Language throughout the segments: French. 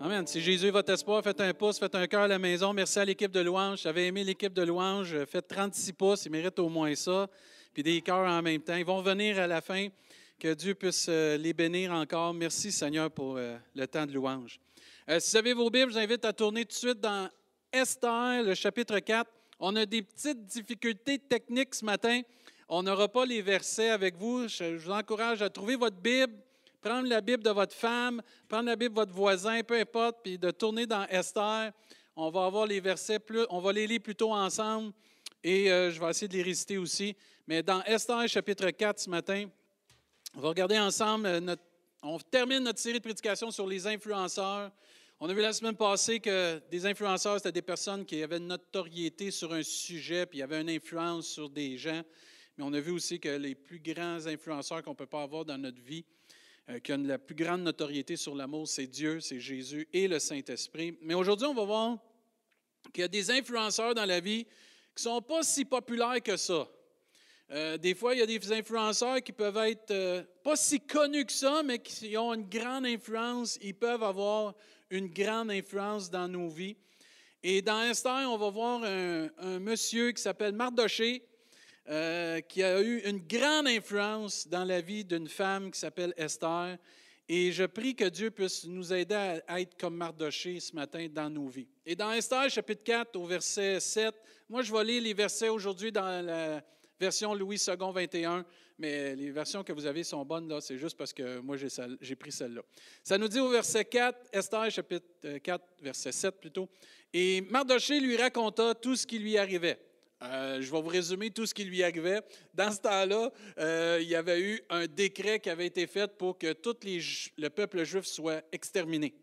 Amen. Si Jésus est votre espoir, faites un pouce, faites un cœur à la maison. Merci à l'équipe de louange. J'avais aimé l'équipe de louange. Faites 36 pouces, ils méritent au moins ça. Puis des cœurs en même temps. Ils vont venir à la fin. Que Dieu puisse euh, les bénir encore. Merci Seigneur pour euh, le temps de louange. Euh, si vous avez vos Bibles, je vous invite à tourner tout de suite dans Esther, le chapitre 4. On a des petites difficultés techniques ce matin. On n'aura pas les versets avec vous. Je vous encourage à trouver votre Bible, prendre la Bible de votre femme, prendre la Bible de votre voisin, peu importe, puis de tourner dans Esther. On va avoir les versets, plus, on va les lire plutôt ensemble et euh, je vais essayer de les réciter aussi. Mais dans Esther chapitre 4 ce matin, on va regarder ensemble, euh, notre, on termine notre série de prédications sur les influenceurs. On a vu la semaine passée que des influenceurs, c'était des personnes qui avaient une notoriété sur un sujet, puis avaient une influence sur des gens. Mais on a vu aussi que les plus grands influenceurs qu'on peut pas avoir dans notre vie, euh, qui ont la plus grande notoriété sur l'amour, c'est Dieu, c'est Jésus et le Saint-Esprit. Mais aujourd'hui, on va voir qu'il y a des influenceurs dans la vie qui ne sont pas si populaires que ça. Euh, des fois, il y a des influenceurs qui peuvent être euh, pas si connus que ça, mais qui ont une grande influence. Ils peuvent avoir une grande influence dans nos vies. Et dans Esther, on va voir un, un monsieur qui s'appelle Mardoché, euh, qui a eu une grande influence dans la vie d'une femme qui s'appelle Esther. Et je prie que Dieu puisse nous aider à être comme Mardoché ce matin dans nos vies. Et dans Esther, chapitre 4, au verset 7, moi je vais lire les versets aujourd'hui dans la version Louis II 21, mais les versions que vous avez sont bonnes, là, c'est juste parce que moi j'ai pris celle-là. Ça nous dit au verset 4, Esther, chapitre 4, verset 7 plutôt, et Mardoché lui raconta tout ce qui lui arrivait. Euh, je vais vous résumer tout ce qui lui arrivait. Dans ce temps-là, euh, il y avait eu un décret qui avait été fait pour que tout le peuple juif soit exterminé.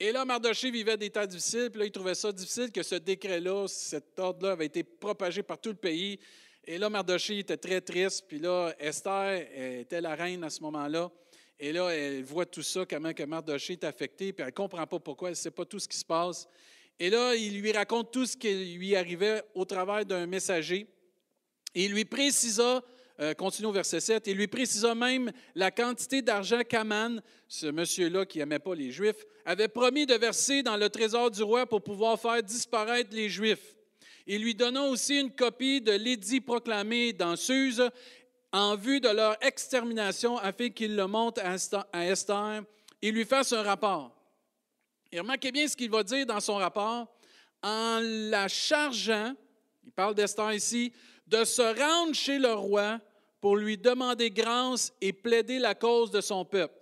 Et là, Mardoché vivait des temps difficiles, puis là, il trouvait ça difficile que ce décret-là, cet ordre-là, avait été propagé par tout le pays. Et là, Mardoché était très triste, puis là, Esther était la reine à ce moment-là. Et là, elle voit tout ça, comment que Mardoché est affecté, puis elle ne comprend pas pourquoi, elle ne sait pas tout ce qui se passe. Et là, il lui raconte tout ce qui lui arrivait au travers d'un messager. Et il lui précisa, euh, continue au verset 7, il lui précisa même la quantité d'argent qu'Aman, ce monsieur-là qui n'aimait pas les Juifs, avait promis de verser dans le trésor du roi pour pouvoir faire disparaître les Juifs. Il lui donna aussi une copie de l'édit proclamé dans Suse en vue de leur extermination afin qu'il le montre à Esther et lui fasse un rapport. Et remarquez bien ce qu'il va dire dans son rapport. En la chargeant, il parle d'Esther ici, de se rendre chez le roi pour lui demander grâce et plaider la cause de son peuple.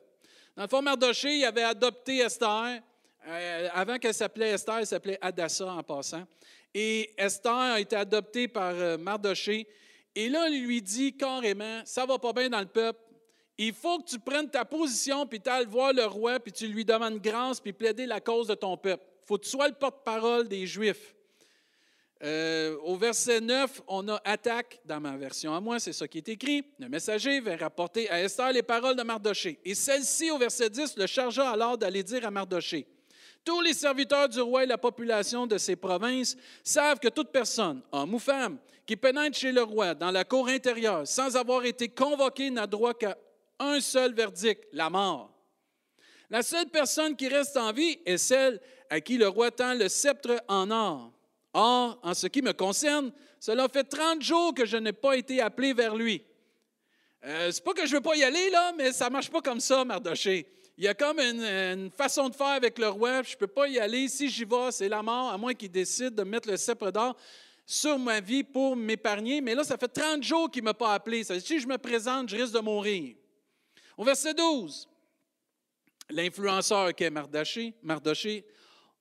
Dans le fond, Mardoché avait adopté Esther. Euh, avant qu'elle s'appelait Esther, elle s'appelait Adassa en passant. Et Esther a été adoptée par euh, Mardoché. Et là, il lui dit carrément, ça va pas bien dans le peuple, il faut que tu prennes ta position, puis tu ailles voir le roi, puis tu lui demandes grâce, puis plaider la cause de ton peuple. Il faut que tu sois le porte-parole des Juifs. Euh, au verset 9, on a attaque dans ma version à moi, c'est ça qui est écrit. Le messager va rapporter à Esther les paroles de Mardoché. Et celle-ci, au verset 10, le chargea alors d'aller dire à Mardoché Tous les serviteurs du roi et la population de ces provinces savent que toute personne, homme ou femme, qui pénètre chez le roi dans la cour intérieure sans avoir été convoqué n'a droit qu'à un seul verdict, la mort. La seule personne qui reste en vie est celle à qui le roi tend le sceptre en or. Or, en ce qui me concerne, cela fait 30 jours que je n'ai pas été appelé vers lui. Euh, c'est pas que je veux pas y aller, là, mais ça marche pas comme ça, Mardoché. Il y a comme une, façon de faire avec le roi. Je peux pas y aller. Si j'y vais, c'est la mort, à moins qu'il décide de mettre le sceptre d'or sur ma vie pour m'épargner. Mais là, ça fait 30 jours qu'il ne m'a pas appelé. Si je me présente, je risque de mourir. Au verset 12, l'influenceur qui est Mardoché,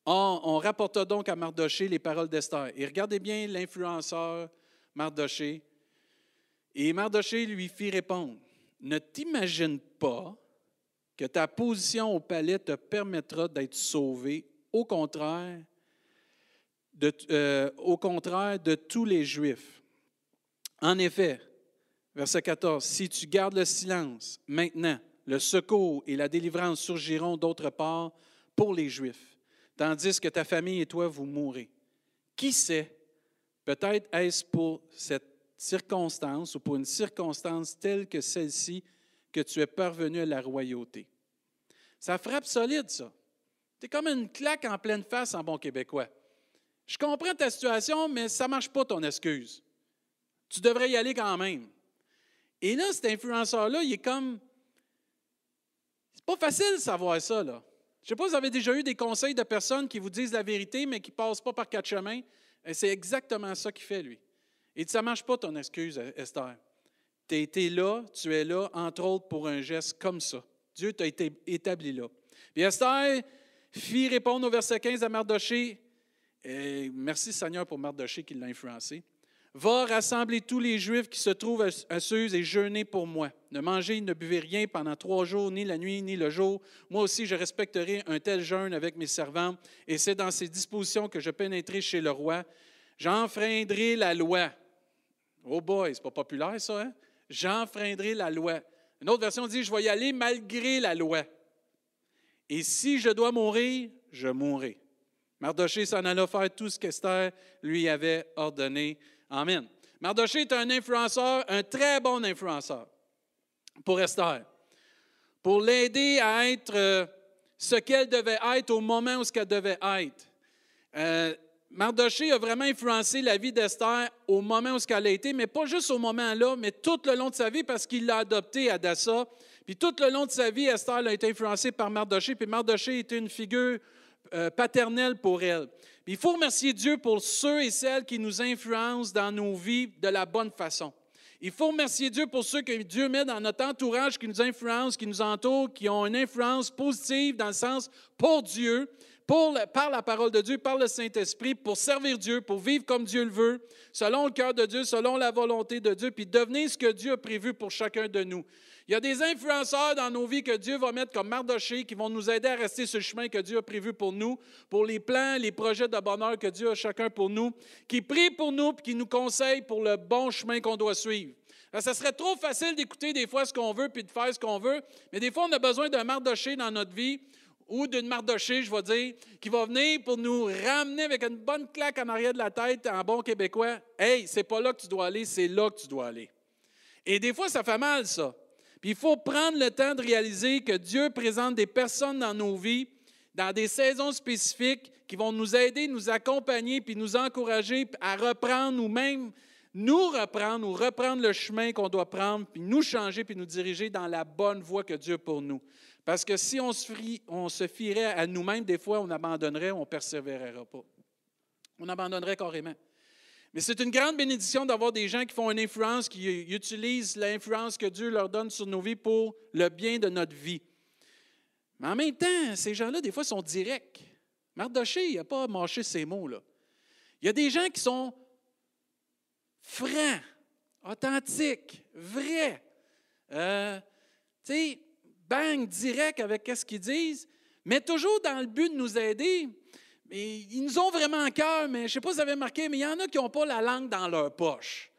on, rapporta donc à Mardoché les paroles d'Esther. Et regardez bien l'influenceur Mardoché. Et Mardoché lui fit répondre, ne t'imagine pas que ta position au palais te permettra d'être sauvé. Au contraire, euh, au contraire de tous les Juifs. En effet, Verset 14, si tu gardes le silence, maintenant, le secours et la délivrance surgiront d'autre part pour les Juifs, tandis que ta famille et toi, vous mourrez. Qui sait, peut-être est-ce pour cette circonstance ou pour une circonstance telle que celle-ci que tu es parvenu à la royauté. Ça frappe solide, ça. Tu comme une claque en pleine face en bon québécois. Je comprends ta situation, mais ça ne marche pas ton excuse. Tu devrais y aller quand même. Et là, cet influenceur-là, il est comme. C'est pas facile de savoir ça, là. Je ne sais pas vous avez déjà eu des conseils de personnes qui vous disent la vérité, mais qui ne passent pas par quatre chemins. C'est exactement ça qu'il fait, lui. Et ça ne marche pas ton excuse, Esther. Tu as été là, tu es là, entre autres, pour un geste comme ça. Dieu t'a été établi là. Puis Esther fit répondre au verset 15 à Mardoché. Merci Seigneur pour Mardoché qui l'a influencé. Va rassembler tous les Juifs qui se trouvent à Suse et jeûner pour moi. Ne mangez, ne buvez rien pendant trois jours, ni la nuit, ni le jour. Moi aussi, je respecterai un tel jeûne avec mes servants, et c'est dans ces dispositions que je pénétrerai chez le roi. J'enfreindrai la loi. Oh boy, c'est pas populaire ça, hein? J'enfreindrai la loi. Une autre version dit Je vais y aller malgré la loi. Et si je dois mourir, je mourrai. Mardoché s'en alla faire tout ce qu'Esther lui avait ordonné. Amen. Mardoché est un influenceur, un très bon influenceur pour Esther, pour l'aider à être euh, ce qu'elle devait être au moment où ce qu'elle devait être. Euh, Mardoché a vraiment influencé la vie d'Esther au moment où ce qu'elle a été, mais pas juste au moment-là, mais tout le long de sa vie parce qu'il l'a adoptée à Dassa. Puis tout le long de sa vie, Esther a été influencée par Mardoché, puis Mardoché était une figure euh, paternelle pour elle. Il faut remercier Dieu pour ceux et celles qui nous influencent dans nos vies de la bonne façon. Il faut remercier Dieu pour ceux que Dieu met dans notre entourage, qui nous influencent, qui nous entourent, qui ont une influence positive dans le sens pour Dieu, par la parole de Dieu, par le Saint-Esprit, pour servir Dieu, pour vivre comme Dieu le veut, selon le cœur de Dieu, selon la volonté de Dieu, puis devenir ce que Dieu a prévu pour chacun de nous. Il y a des influenceurs dans nos vies que Dieu va mettre comme Mardoché qui vont nous aider à rester sur le chemin que Dieu a prévu pour nous, pour les plans, les projets de bonheur que Dieu a chacun pour nous, qui prient pour nous et qui nous conseillent pour le bon chemin qu'on doit suivre. Ça serait trop facile d'écouter des fois ce qu'on veut puis de faire ce qu'on veut, mais des fois, on a besoin d'un Mardoché dans notre vie ou d'une mardochée, je vais dire, qui va venir pour nous ramener avec une bonne claque en arrière de la tête en bon québécois. Hey, c'est pas là que tu dois aller, c'est là que tu dois aller. Et des fois, ça fait mal, ça. Puis il faut prendre le temps de réaliser que Dieu présente des personnes dans nos vies, dans des saisons spécifiques, qui vont nous aider, nous accompagner, puis nous encourager à reprendre ou même nous reprendre ou reprendre le chemin qu'on doit prendre, puis nous changer, puis nous diriger dans la bonne voie que Dieu a pour nous. Parce que si on se, on se fierait à nous-mêmes, des fois, on abandonnerait, on ne persévérerait pas. On abandonnerait carrément. Mais c'est une grande bénédiction d'avoir des gens qui font une influence, qui utilisent l'influence que Dieu leur donne sur nos vies pour le bien de notre vie. Mais en même temps, ces gens-là, des fois, sont directs. Mardoché, il n'a pas mâché ces mots-là. Il y a des gens qui sont francs, authentiques, vrais. Euh, tu sais, bang, direct avec ce qu'ils disent, mais toujours dans le but de nous aider. Ils nous ont vraiment en cœur, mais je ne sais pas si vous avez remarqué, mais il y en a qui n'ont pas la langue dans leur poche.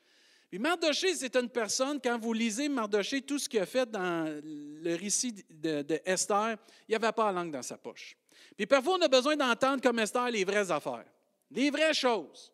Puis Mardoché, c'est une personne, quand vous lisez Mardoché, tout ce qu'il a fait dans le récit de, de Esther, il pas la langue dans sa poche. Puis parfois, on a besoin d'entendre comme Esther les vraies affaires, les vraies choses.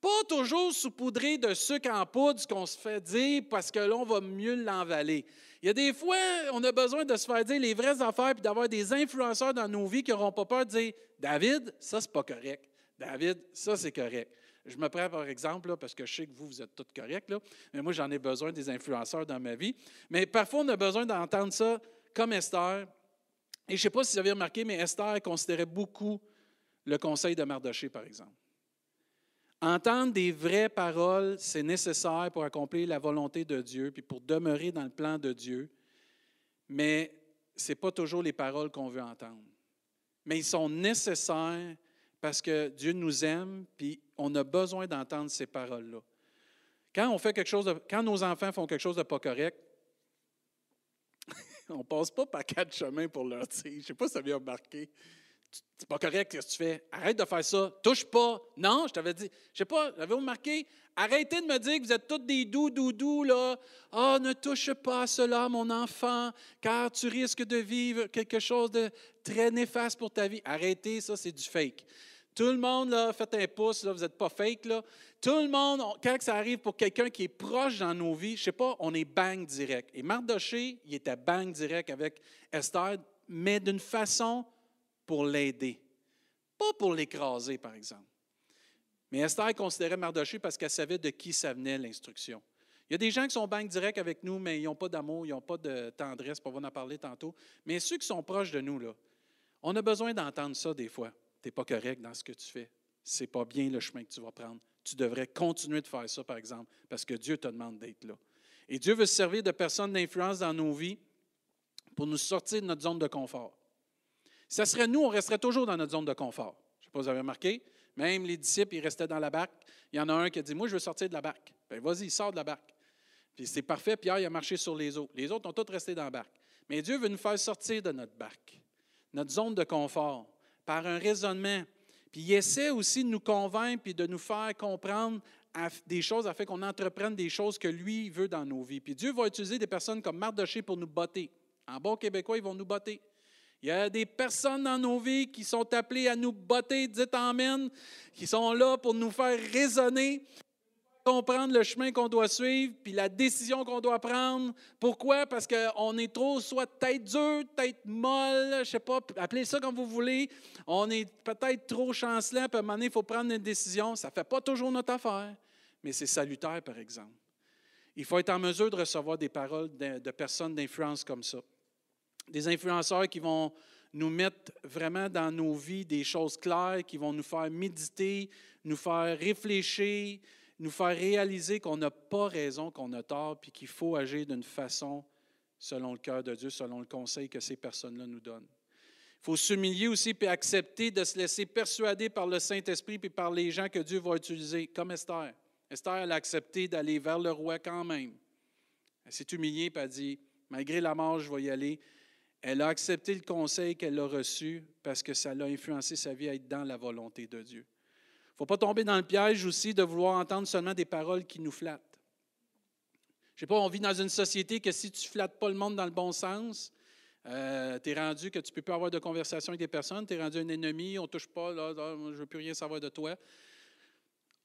Pas toujours saupoudrer de sucre en poudre, ce qu'on se fait dire, parce que l'on va mieux l'envaler. Il y a des fois, on a besoin de se faire dire les vraies affaires puis d'avoir des influenceurs dans nos vies qui n'auront pas peur de dire David, ça, c'est pas correct. David, ça, c'est correct. Je me prends par exemple, parce que je sais que vous, vous êtes tous corrects, là, mais moi, j'en ai besoin des influenceurs dans ma vie. Mais parfois, on a besoin d'entendre ça comme Esther. Et je ne sais pas si vous avez remarqué, mais Esther considérait beaucoup le conseil de Mardoché, par exemple. Entendre des vraies paroles, c'est nécessaire pour accomplir la volonté de Dieu, puis pour demeurer dans le plan de Dieu. Mais ce n'est pas toujours les paroles qu'on veut entendre. Mais ils sont nécessaires parce que Dieu nous aime, puis on a besoin d'entendre ces paroles-là. Quand on fait quelque chose quand nos enfants font quelque chose de pas correct, on ne passe pas par quatre chemins pour leur dire. Je ne sais pas si ça vient remarquer c'est pas correct ce que tu fais. Arrête de faire ça. Touche pas. Non, je t'avais dit. Je sais pas, avez-vous remarqué? Arrêtez de me dire que vous êtes tous des doux, doux, doux, là. Ah, oh, ne touche pas à cela, mon enfant, car tu risques de vivre quelque chose de très néfaste pour ta vie. Arrêtez, ça, c'est du fake. Tout le monde, là, faites un pouce, là, vous n'êtes pas fake, là. Tout le monde, quand ça arrive pour quelqu'un qui est proche dans nos vies, je sais pas, on est bang direct. Et Mardoché, il était bang direct avec Esther, mais d'une façon pour l'aider, pas pour l'écraser, par exemple. Mais Esther considérait Mardoché parce qu'elle savait de qui ça venait l'instruction. Il y a des gens qui sont banques direct avec nous, mais ils n'ont pas d'amour, ils n'ont pas de tendresse, on va en parler tantôt. Mais ceux qui sont proches de nous, là, on a besoin d'entendre ça des fois. Tu n'es pas correct dans ce que tu fais. Ce n'est pas bien le chemin que tu vas prendre. Tu devrais continuer de faire ça, par exemple, parce que Dieu te demande d'être là. Et Dieu veut se servir de personnes d'influence dans nos vies pour nous sortir de notre zone de confort. Ça serait nous, on resterait toujours dans notre zone de confort. Je ne sais pas si vous avez remarqué? Même les disciples, ils restaient dans la barque. Il y en a un qui a dit Moi, je veux sortir de la barque. Bien, vas-y, sors de la barque. Puis c'est parfait. Pierre, il a marché sur les eaux. Les autres ont tous resté dans la barque. Mais Dieu veut nous faire sortir de notre barque, notre zone de confort, par un raisonnement. Puis il essaie aussi de nous convaincre puis de nous faire comprendre des choses afin qu'on entreprenne des choses que lui veut dans nos vies. Puis Dieu va utiliser des personnes comme Mardoché pour nous botter. En bon québécois, ils vont nous botter. Il y a des personnes dans nos vies qui sont appelées à nous botter, dites Amen, qui sont là pour nous faire raisonner, comprendre le chemin qu'on doit suivre, puis la décision qu'on doit prendre. Pourquoi? Parce qu'on est trop soit tête dure, tête molle, je ne sais pas, appelez ça comme vous voulez. On est peut-être trop chancelant, puis à un moment donné, il faut prendre une décision. Ça ne fait pas toujours notre affaire, mais c'est salutaire, par exemple. Il faut être en mesure de recevoir des paroles de personnes d'influence comme ça des influenceurs qui vont nous mettre vraiment dans nos vies des choses claires, qui vont nous faire méditer, nous faire réfléchir, nous faire réaliser qu'on n'a pas raison, qu'on a tort, puis qu'il faut agir d'une façon selon le cœur de Dieu, selon le conseil que ces personnes-là nous donnent. Il faut s'humilier aussi puis accepter de se laisser persuader par le Saint-Esprit puis par les gens que Dieu va utiliser, comme Esther. Esther, elle a accepté d'aller vers le roi quand même. Elle s'est humiliée et a dit, malgré la mort, je vais y aller. Elle a accepté le conseil qu'elle a reçu parce que ça l'a influencé sa vie à être dans la volonté de Dieu. Il ne faut pas tomber dans le piège aussi de vouloir entendre seulement des paroles qui nous flattent. Je ne sais pas, on vit dans une société que si tu ne flattes pas le monde dans le bon sens, euh, tu es rendu que tu ne peux plus avoir de conversation avec des personnes, tu es rendu un ennemi, on ne touche pas, je ne veux plus rien savoir de toi.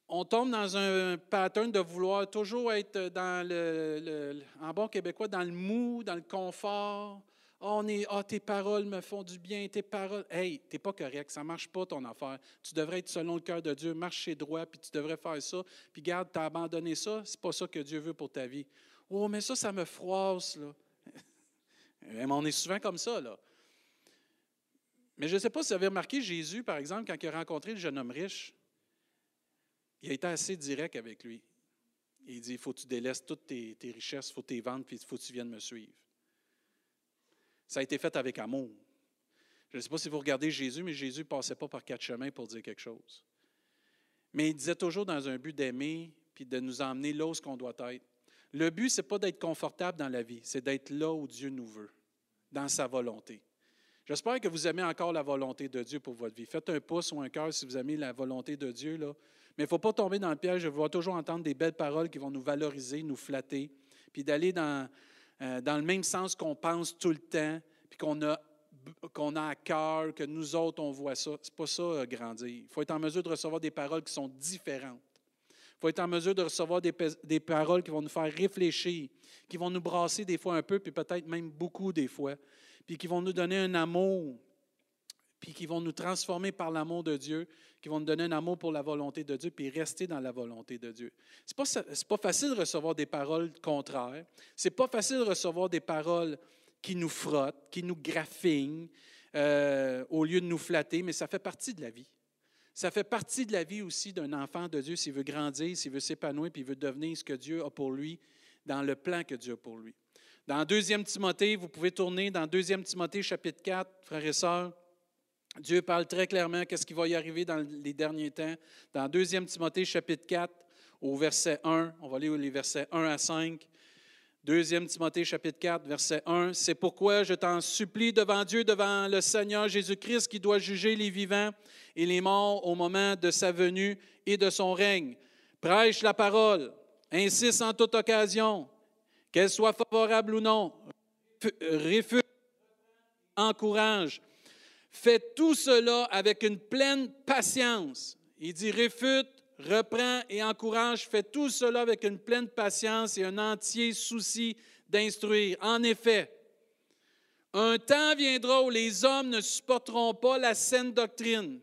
On tombe dans un pattern de vouloir toujours être dans le en bon québécois, dans le mou, dans le confort, ah, on ah, tes paroles me font du bien, tes paroles. Hey, t'es pas correct, ça marche pas ton affaire. Tu devrais être selon le cœur de Dieu, marcher droit, puis tu devrais faire ça. Puis garde, tu as abandonné ça, c'est pas ça que Dieu veut pour ta vie. Oh, mais ça, ça me froisse, là. mais on est souvent comme ça, là. Mais je ne sais pas si vous avez remarqué Jésus, par exemple, quand il a rencontré le jeune homme riche, il a été assez direct avec lui. Il dit, il faut que tu délaisses toutes tes, richesses, il faut que tu les puis il faut que tu viennes me suivre. Ça a été fait avec amour. Je ne sais pas si vous regardez Jésus, mais Jésus ne passait pas par quatre chemins pour dire quelque chose. Mais il disait toujours dans un but d'aimer puis de nous emmener là où on doit être. Le but, ce n'est pas d'être confortable dans la vie, c'est d'être là où Dieu nous veut, dans sa volonté. J'espère que vous aimez encore la volonté de Dieu pour votre vie. Faites un pouce ou un cœur si vous aimez la volonté de Dieu. Là. Mais il ne faut pas tomber dans le piège de vouloir toujours entendre des belles paroles qui vont nous valoriser, nous flatter, puis d'aller dans, euh, dans le même sens qu'on pense tout le temps, puis qu'on a, a à cœur, que nous autres, on voit ça. Ce n'est pas ça, euh, grandir. Il faut être en mesure de recevoir des paroles qui sont différentes. Il faut être en mesure de recevoir des, des, paroles qui vont nous faire réfléchir, qui vont nous brasser des fois un peu, puis peut-être même beaucoup des fois, puis qui vont nous donner un amour puis qui vont nous transformer par l'amour de Dieu, qui vont nous donner un amour pour la volonté de Dieu, puis rester dans la volonté de Dieu. Ce n'est pas, pas facile de recevoir des paroles contraires. Ce n'est pas facile de recevoir des paroles qui nous frottent, qui nous graffinent, euh, au lieu de nous flatter, mais ça fait partie de la vie. Ça fait partie de la vie aussi d'un enfant de Dieu s'il veut grandir, s'il veut s'épanouir, puis il veut devenir ce que Dieu a pour lui, dans le plan que Dieu a pour lui. Dans 2 Timothée, vous pouvez tourner dans 2 Timothée chapitre 4, frères et sœurs. Dieu parle très clairement qu'est-ce qui va y arriver dans les derniers temps. Dans 2 Timothée chapitre 4, au verset 1, on va lire les versets 1 à 5. 2 Timothée chapitre 4, verset 1, C'est pourquoi je t'en supplie devant Dieu, devant le Seigneur Jésus-Christ qui doit juger les vivants et les morts au moment de sa venue et de son règne. Prêche la parole, insiste en toute occasion, qu'elle soit favorable ou non, réfute, encourage Faites tout cela avec une pleine patience. Il dit réfute, reprend et encourage. Faites tout cela avec une pleine patience et un entier souci d'instruire. En effet, Un temps viendra où les hommes ne supporteront pas la saine doctrine.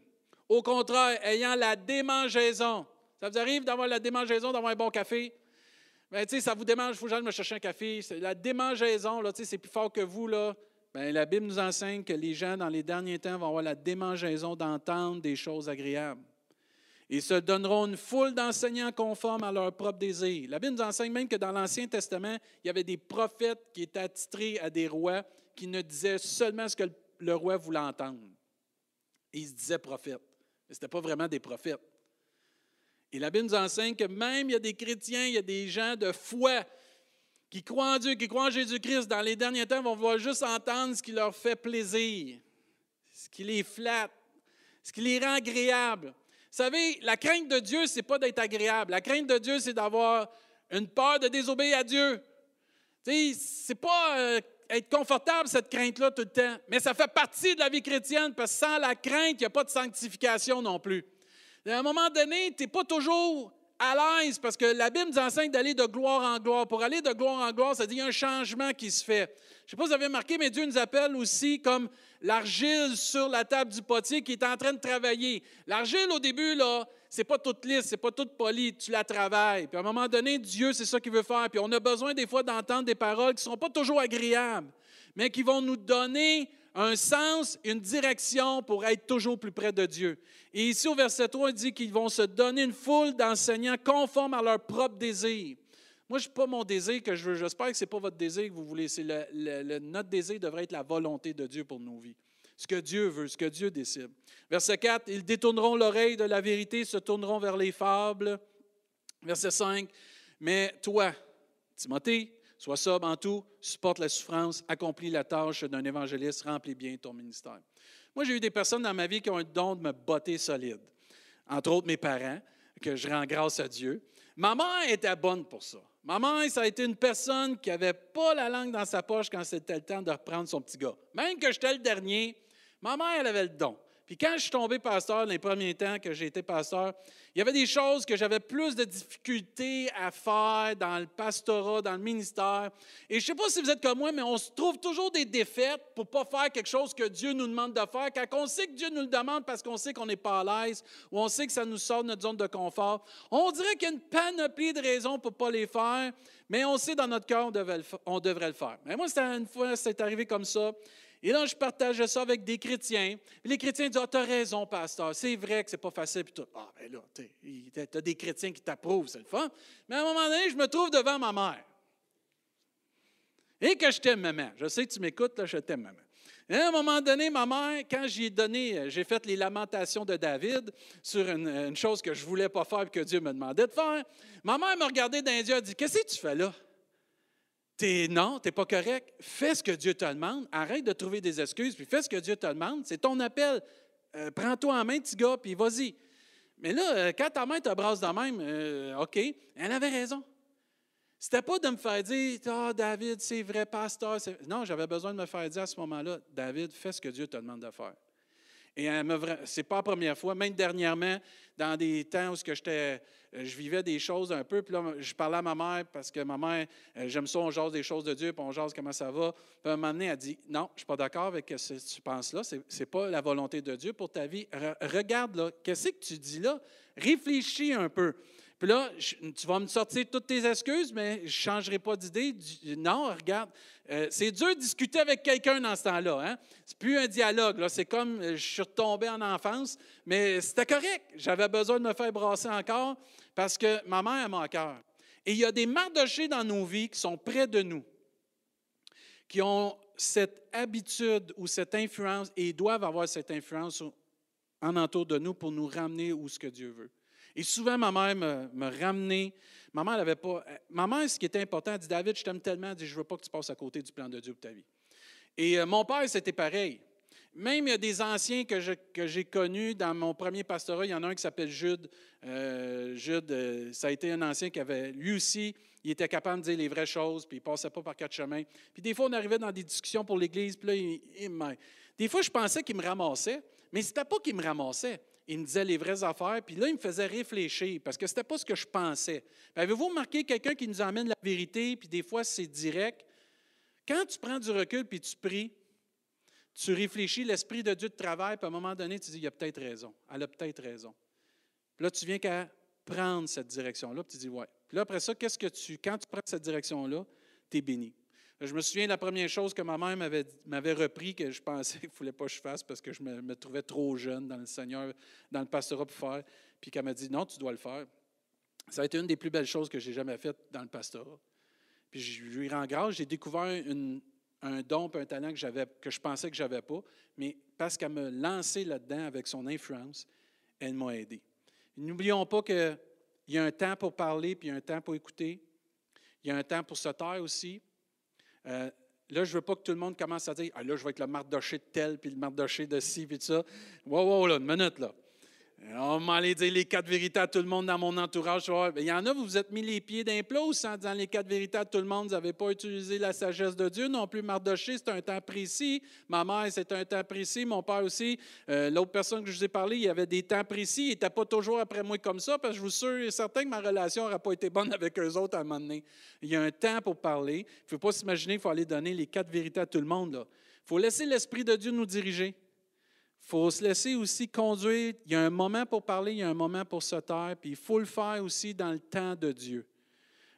Au contraire, ayant la démangeaison. Ça vous arrive d'avoir la démangeaison, d'avoir un bon café? Bien, ça vous démange, il faut que j'aille me chercher un café. La démangeaison, là, c'est plus fort que vous. Bien, la Bible nous enseigne que les gens, dans les derniers temps, vont avoir la démangeaison d'entendre des choses agréables. Ils se donneront une foule d'enseignants conformes à leur propre désir. La Bible nous enseigne même que dans l'Ancien Testament, il y avait des prophètes qui étaient attitrés à des rois qui ne disaient seulement ce que le roi voulait entendre. ils se disaient prophètes. Mais ce n'était pas vraiment des prophètes. Et la Bible nous enseigne que même il y a des chrétiens, il y a des gens de foi qui croient en Dieu, qui croient en Jésus-Christ, dans les derniers temps, vont vouloir juste entendre ce qui leur fait plaisir, ce qui les flatte, ce qui les rend agréables. Vous savez, la crainte de Dieu, ce n'est pas d'être agréable. La crainte de Dieu, c'est d'avoir une peur de désobéir à Dieu. Ce n'est pas euh, être confortable, cette crainte-là, tout le temps. Mais ça fait partie de la vie chrétienne, parce que sans la crainte, il n'y a pas de sanctification non plus. À un moment donné, tu n'es pas toujours à l'aise, parce que la Bible nous enseigne d'aller de gloire en gloire. Pour aller de gloire en gloire, ça dit qu'il y a un changement qui se fait. Je ne sais pas si vous avez remarqué, mais Dieu nous appelle aussi comme l'argile sur la table du potier qui est en train de travailler. L'argile, au début, là, c'est pas toute lisse, c'est pas toute polie, tu la travailles. Puis à un moment donné, Dieu, c'est ça qu'il veut faire. Puis on a besoin des fois d'entendre des paroles qui ne sont pas toujours agréables, mais qui vont nous donner un sens, une direction pour être toujours plus près de Dieu. Et ici, au verset 3, il dit qu'ils vont se donner une foule d'enseignants conformes à leur propre désir. Moi, je pas mon désir que je veux. J'espère que ce n'est pas votre désir que vous voulez. C'est le, notre désir devrait être la volonté de Dieu pour nos vies. Ce que Dieu veut, ce que Dieu décide. Verset 4, ils détourneront l'oreille de la vérité, se tourneront vers les fables. Verset 5, mais toi, Timothée, sois sobre en tout, supporte la souffrance, accomplis la tâche d'un évangéliste, remplis bien ton ministère. Moi, j'ai eu des personnes dans ma vie qui ont un don de me botter solide. Entre autres, mes parents, que je rends grâce à Dieu. Ma mère était bonne pour ça. Ma mère, ça a été une personne qui n'avait pas la langue dans sa poche quand c'était le temps de reprendre son petit gars. Même que j'étais le dernier, ma mère, elle avait le don. Puis quand je suis tombé pasteur, les premiers temps que j'ai été pasteur, il y avait des choses que j'avais plus de difficultés à faire dans le pastorat, dans le ministère. Et je ne sais pas si vous êtes comme moi, mais on se trouve toujours des défaites pour ne pas faire quelque chose que Dieu nous demande de faire. Quand on sait que Dieu nous le demande parce qu'on sait qu'on n'est pas à l'aise ou on sait que ça nous sort de notre zone de confort, on dirait qu'il y a une panoplie de raisons pour ne pas les faire, mais on sait dans notre cœur qu'on devrait le faire. Mais moi, une fois, c'est arrivé comme ça. Et là, je partageais ça avec des chrétiens. les chrétiens disent Ah, tu as raison, pasteur, c'est vrai que c'est pas facile. Puis tout. Ah, ben là, tu as des chrétiens qui t'approuvent, c'est le fun. Mais à un moment donné, je me trouve devant ma mère. Et que je t'aime, maman. Je sais que tu m'écoutes, là, je t'aime, maman. Et à un moment donné, ma mère, quand j'ai donné, j'ai fait les lamentations de David sur une, chose que je ne voulais pas faire et que Dieu me demandait de faire, ma mère me regardait d'un Dieu et dit Qu'est-ce que tu fais là non, tu n'es pas correct. Fais ce que Dieu te demande. Arrête de trouver des excuses, puis fais ce que Dieu te demande. C'est ton appel. Euh, prends-toi en main, petit gars, puis vas-y. Mais là, euh, quand ta main te brasse de même, euh, OK, elle avait raison. C'était pas de me faire dire Ah, oh, David, c'est vrai, pasteur. Non, j'avais besoin de me faire dire à ce moment-là David, fais ce que Dieu te demande de faire. Et ce n'est pas la première fois, même dernièrement, dans des temps où euh, je vivais des choses un peu, puis là, je parlais à ma mère parce que ma mère, euh, j'aime ça, on jase des choses de Dieu, puis on jase comment ça va. Puis à un moment donné, elle dit Non, je ne suis pas d'accord avec ce que tu penses là, ce n'est pas la volonté de Dieu pour ta vie. regarde là, qu'est-ce que tu dis là? Réfléchis un peu. Puis là, tu vas me sortir toutes tes excuses, mais je ne changerai pas d'idée. Non, regarde, euh, c'est dur de discuter avec quelqu'un dans ce temps-là. Hein? C'est plus un dialogue. C'est comme euh, je suis retombé en enfance, mais c'était correct. J'avais besoin de me faire brasser encore parce que ma mère a mon cœur. Et il y a des mardochés dans nos vies qui sont près de nous, qui ont cette habitude ou cette influence, et ils doivent avoir cette influence en entour de nous pour nous ramener où ce que Dieu veut. Et souvent, ma mère me, me ramenait. Ma mère n'avait pas. Euh, ma mère, ce qui était important, elle dit David, je t'aime tellement, elle dit Je ne veux pas que tu passes à côté du plan de Dieu pour ta vie. Et euh, mon père, c'était pareil. Même il y a des anciens que, j'ai connus dans mon premier pastorat. Il y en a un qui s'appelle Jude. Euh, Jude, ça a été un ancien qui avait, lui aussi, il était capable de dire les vraies choses, puis il ne passait pas par quatre chemins. Puis des fois, on arrivait dans des discussions pour l'Église, puis là, il, des fois, je pensais qu'il me ramassait, mais ce n'était pas qu'il me ramassait il me disait les vraies affaires, puis là, il me faisait réfléchir, parce que ce n'était pas ce que je pensais. Avez-vous remarqué quelqu'un qui nous emmène la vérité, puis des fois, c'est direct? Quand tu prends du recul, puis tu pries, tu réfléchis, l'Esprit de Dieu te travaille, puis à un moment donné, tu dis, il a peut-être raison. Elle a peut-être raison. Puis là, tu viens qu'à prendre cette direction-là, puis tu dis, ouais. Puis là, après ça, qu'est-ce que tu, quand tu prends cette direction-là, tu es béni. Je me souviens de la première chose que ma mère m'avait repris, que je pensais qu'il ne fallait pas que je fasse parce que je me, trouvais trop jeune dans le Seigneur, dans le pastorat pour faire, puis qu'elle m'a dit, non, tu dois le faire. Ça a été une des plus belles choses que j'ai jamais faites dans le pastorat. Puis je lui rends grâce, j'ai découvert un don, un talent que, j'avais, que je pensais que je n'avais pas, mais parce qu'elle me lancé là-dedans avec son influence, elle m'a aidé. N'oublions pas qu'il y a un temps pour parler, puis il y a un temps pour écouter. Il y a un temps pour se taire aussi. Euh, là, je ne veux pas que tout le monde commence à dire Ah là, je vais être le mardoché de tel, puis le mardoché de ci, puis tout ça. Wow, wow, là, une minute, là. On va aller dire les quatre vérités à tout le monde dans mon entourage. Il y en a, vous vous êtes mis les pieds d'un plat ou sans dans les quatre vérités à tout le monde, vous n'avez pas utilisé la sagesse de Dieu non plus. Mardoché, c'est un temps précis. Ma mère, c'est un temps précis. Mon père aussi. Euh, l'autre personne que je vous ai parlé, il y avait des temps précis. Il n'était pas toujours après moi comme ça parce que je vous suis certain que ma relation n'aurait pas été bonne avec eux autres à un moment donné. Il y a un temps pour parler. Il ne faut pas s'imaginer qu'il faut aller donner les quatre vérités à tout le monde. Il faut laisser l'Esprit de Dieu nous diriger. Il faut se laisser aussi conduire. Il y a un moment pour parler, il y a un moment pour se taire, puis il faut le faire aussi dans le temps de Dieu,